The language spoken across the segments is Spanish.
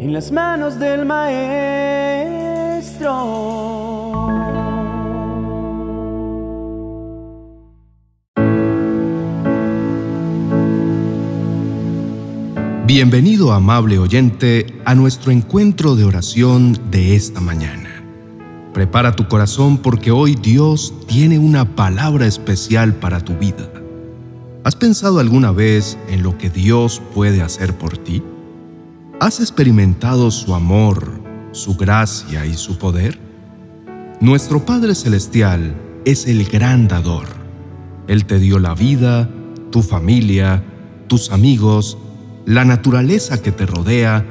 en las manos del Maestro. Bienvenido, amable oyente, a nuestro encuentro de oración de esta mañana. Prepara tu corazón porque hoy Dios tiene una palabra especial para tu vida. ¿Has pensado alguna vez en lo que Dios puede hacer por ti? ¿Has experimentado su amor, su gracia y su poder? Nuestro Padre Celestial es el gran dador. Él te dio la vida, tu familia, tus amigos, la naturaleza que te rodea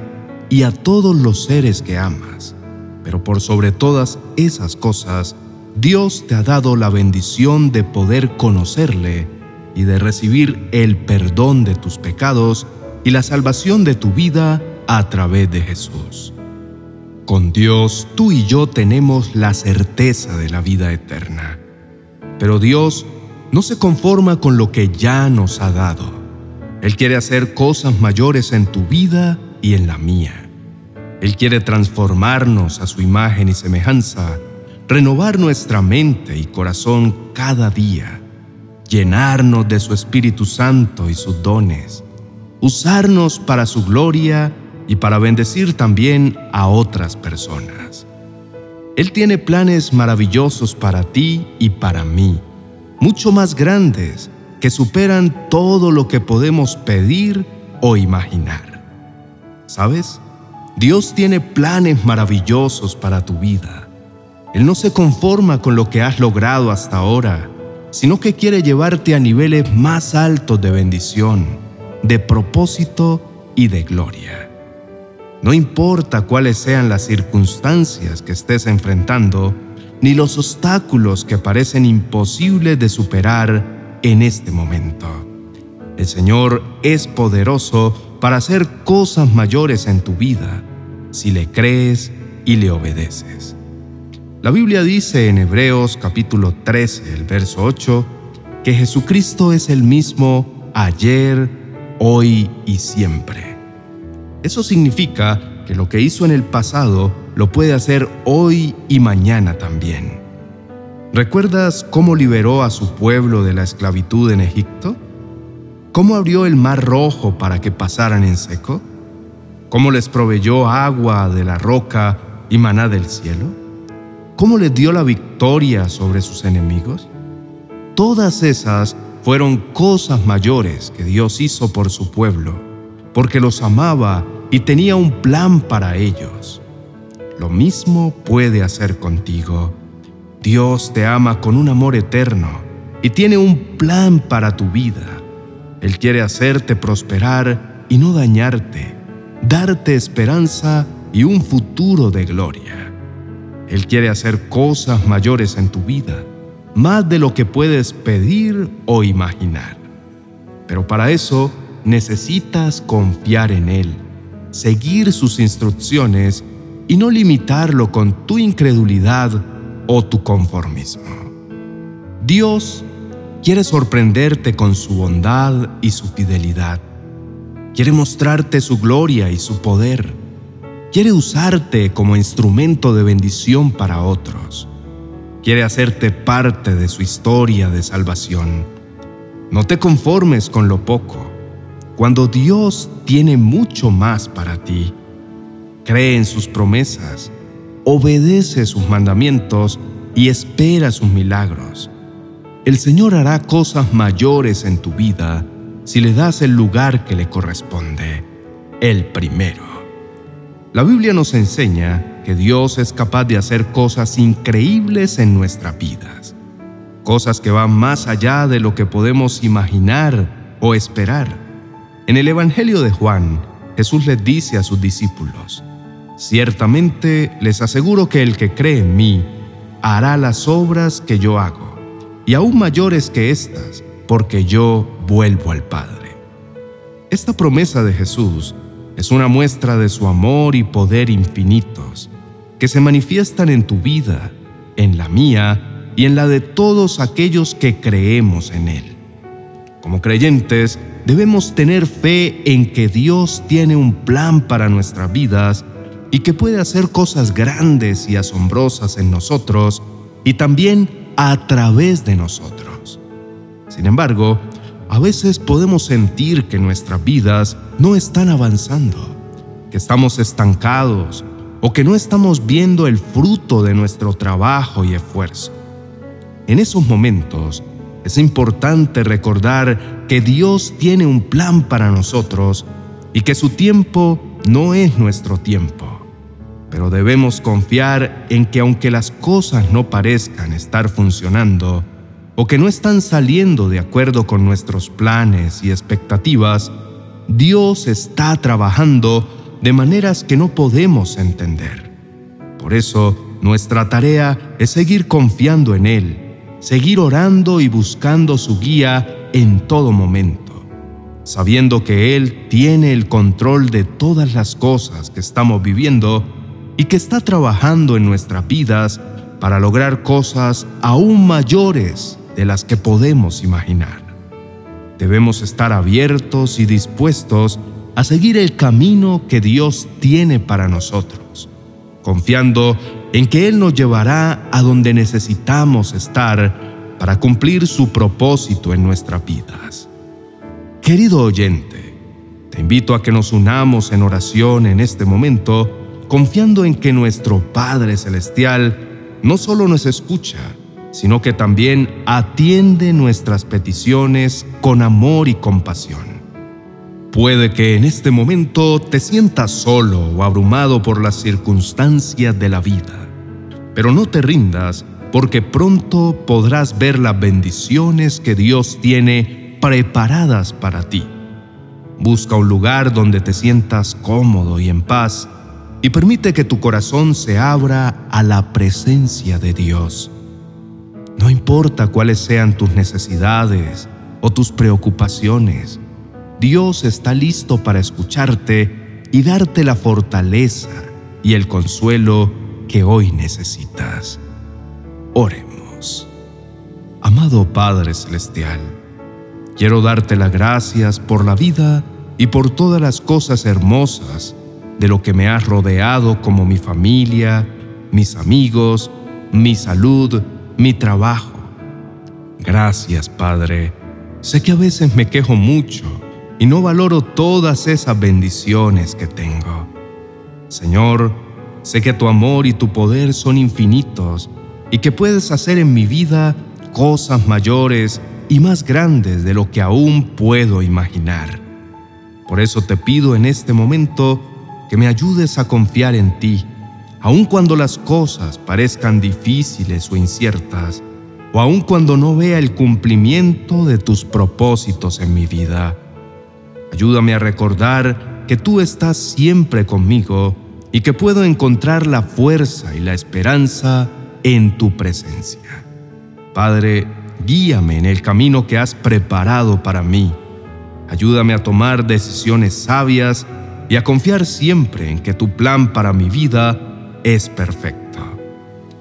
y a todos los seres que amas. Pero por sobre todas esas cosas, Dios te ha dado la bendición de poder conocerle y de recibir el perdón de tus pecados y la salvación de tu vida a través de Jesús. Con Dios tú y yo tenemos la certeza de la vida eterna. Pero Dios no se conforma con lo que ya nos ha dado él quiere hacer cosas mayores en tu vida y en la mía. Él quiere transformarnos a su imagen y semejanza, renovar nuestra mente y corazón cada día, llenarnos de su Espíritu Santo y sus dones, usarnos para su gloria y para bendecir también a otras personas. Él tiene planes maravillosos para ti y para mí, mucho más grandes que superan todo lo que podemos pedir o imaginar. ¿Sabes? Dios tiene planes maravillosos para tu vida. Él no se conforma con lo que has logrado hasta ahora, sino que quiere llevarte a niveles más altos de bendición, de propósito y de gloria. No importa cuáles sean las circunstancias que estés enfrentando, ni los obstáculos que parecen imposibles de superar en este momento. El Señor es poderoso para hacer cosas mayores en tu vida si le crees y le obedeces. La Biblia dice en Hebreos capítulo 13, el verso 8, que Jesucristo es el mismo ayer, hoy y siempre. Eso significa que lo que hizo en el pasado lo puede hacer hoy y mañana también. ¿Recuerdas cómo liberó a su pueblo de la esclavitud en Egipto? ¿Cómo abrió el mar rojo para que pasaran en seco? ¿Cómo les proveyó agua de la roca y maná del cielo? ¿Cómo les dio la victoria sobre sus enemigos? Todas esas fueron cosas mayores que Dios hizo por su pueblo, porque los amaba y tenía un plan para ellos. Lo mismo puede hacer contigo Dios te ama con un amor eterno y tiene un plan para tu vida. Él quiere hacerte prosperar y no dañarte, darte esperanza y un futuro de gloria. Él quiere hacer cosas mayores en tu vida, más de lo que puedes pedir o imaginar. Pero para eso necesitas confiar en Él, seguir sus instrucciones y no limitarlo con tu incredulidad o tu conformismo. Dios quiere sorprenderte con su bondad y su fidelidad. Quiere mostrarte su gloria y su poder. Quiere usarte como instrumento de bendición para otros. Quiere hacerte parte de su historia de salvación. No te conformes con lo poco. Cuando Dios tiene mucho más para ti, cree en sus promesas obedece sus mandamientos y espera sus milagros. El Señor hará cosas mayores en tu vida si le das el lugar que le corresponde, el primero. La Biblia nos enseña que Dios es capaz de hacer cosas increíbles en nuestras vidas, cosas que van más allá de lo que podemos imaginar o esperar. En el Evangelio de Juan, Jesús les dice a sus discípulos, Ciertamente les aseguro que el que cree en mí hará las obras que yo hago, y aún mayores que estas, porque yo vuelvo al Padre. Esta promesa de Jesús es una muestra de su amor y poder infinitos, que se manifiestan en tu vida, en la mía y en la de todos aquellos que creemos en Él. Como creyentes, debemos tener fe en que Dios tiene un plan para nuestras vidas y que puede hacer cosas grandes y asombrosas en nosotros y también a través de nosotros. Sin embargo, a veces podemos sentir que nuestras vidas no están avanzando, que estamos estancados o que no estamos viendo el fruto de nuestro trabajo y esfuerzo. En esos momentos es importante recordar que Dios tiene un plan para nosotros y que su tiempo no es nuestro tiempo. Pero debemos confiar en que aunque las cosas no parezcan estar funcionando o que no están saliendo de acuerdo con nuestros planes y expectativas, Dios está trabajando de maneras que no podemos entender. Por eso, nuestra tarea es seguir confiando en Él, seguir orando y buscando su guía en todo momento, sabiendo que Él tiene el control de todas las cosas que estamos viviendo y que está trabajando en nuestras vidas para lograr cosas aún mayores de las que podemos imaginar. Debemos estar abiertos y dispuestos a seguir el camino que Dios tiene para nosotros, confiando en que Él nos llevará a donde necesitamos estar para cumplir su propósito en nuestras vidas. Querido oyente, te invito a que nos unamos en oración en este momento, confiando en que nuestro Padre Celestial no solo nos escucha, sino que también atiende nuestras peticiones con amor y compasión. Puede que en este momento te sientas solo o abrumado por las circunstancias de la vida, pero no te rindas porque pronto podrás ver las bendiciones que Dios tiene preparadas para ti. Busca un lugar donde te sientas cómodo y en paz y permite que tu corazón se abra a la presencia de Dios. No importa cuáles sean tus necesidades o tus preocupaciones, Dios está listo para escucharte y darte la fortaleza y el consuelo que hoy necesitas. Oremos. Amado Padre Celestial, quiero darte las gracias por la vida y por todas las cosas hermosas de lo que me has rodeado como mi familia, mis amigos, mi salud, mi trabajo. Gracias, Padre. Sé que a veces me quejo mucho y no valoro todas esas bendiciones que tengo. Señor, sé que tu amor y tu poder son infinitos y que puedes hacer en mi vida cosas mayores y más grandes de lo que aún puedo imaginar. Por eso te pido en este momento que me ayudes a confiar en ti, aun cuando las cosas parezcan difíciles o inciertas, o aun cuando no vea el cumplimiento de tus propósitos en mi vida. Ayúdame a recordar que tú estás siempre conmigo y que puedo encontrar la fuerza y la esperanza en tu presencia. Padre, guíame en el camino que has preparado para mí. Ayúdame a tomar decisiones sabias y a confiar siempre en que tu plan para mi vida es perfecto.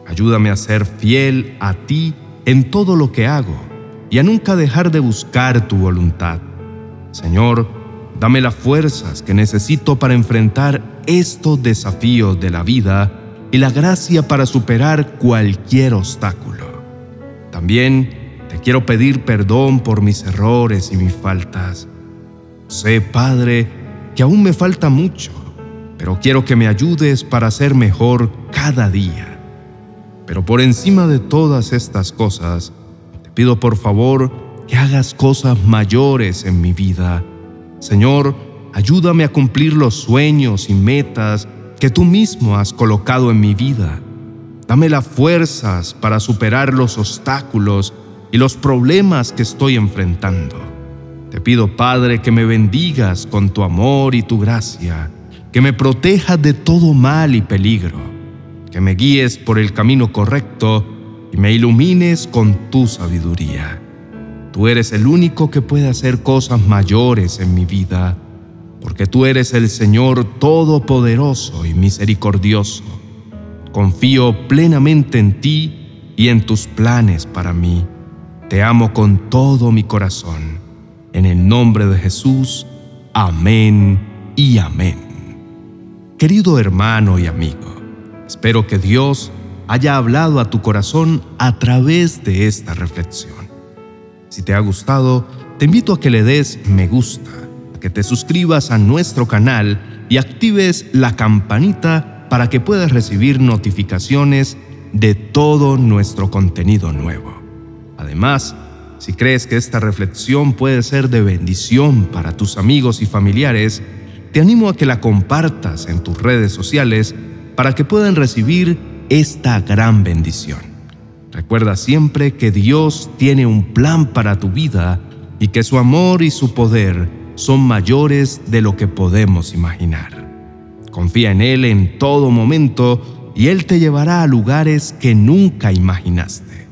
Ayúdame a ser fiel a ti en todo lo que hago y a nunca dejar de buscar tu voluntad. Señor, dame las fuerzas que necesito para enfrentar estos desafíos de la vida y la gracia para superar cualquier obstáculo. También te quiero pedir perdón por mis errores y mis faltas. Sé, Padre, que aún me falta mucho, pero quiero que me ayudes para ser mejor cada día. Pero por encima de todas estas cosas, te pido por favor que hagas cosas mayores en mi vida. Señor, ayúdame a cumplir los sueños y metas que tú mismo has colocado en mi vida. Dame las fuerzas para superar los obstáculos y los problemas que estoy enfrentando. Te pido, Padre, que me bendigas con tu amor y tu gracia, que me protejas de todo mal y peligro, que me guíes por el camino correcto y me ilumines con tu sabiduría. Tú eres el único que puede hacer cosas mayores en mi vida, porque tú eres el Señor Todopoderoso y misericordioso. Confío plenamente en ti y en tus planes para mí. Te amo con todo mi corazón En el nombre de Jesús, amén y amén. Querido hermano y amigo, espero que Dios haya hablado a tu corazón a través de esta reflexión. Si te ha gustado, te invito a que le des me gusta, a que te suscribas a nuestro canal y actives la campanita para que puedas recibir notificaciones de todo nuestro contenido nuevo. Además, si crees que esta reflexión puede ser de bendición para tus amigos y familiares, te animo a que la compartas en tus redes sociales para que puedan recibir esta gran bendición. Recuerda siempre que Dios tiene un plan para tu vida y que su amor y su poder son mayores de lo que podemos imaginar. Confía en Él en todo momento y Él te llevará a lugares que nunca imaginaste.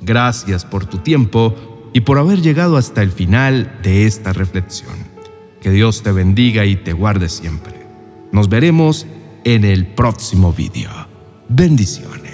Gracias por tu tiempo y por haber llegado hasta el final de esta reflexión. Que Dios te bendiga y te guarde siempre. Nos veremos en el próximo vídeo. Bendiciones.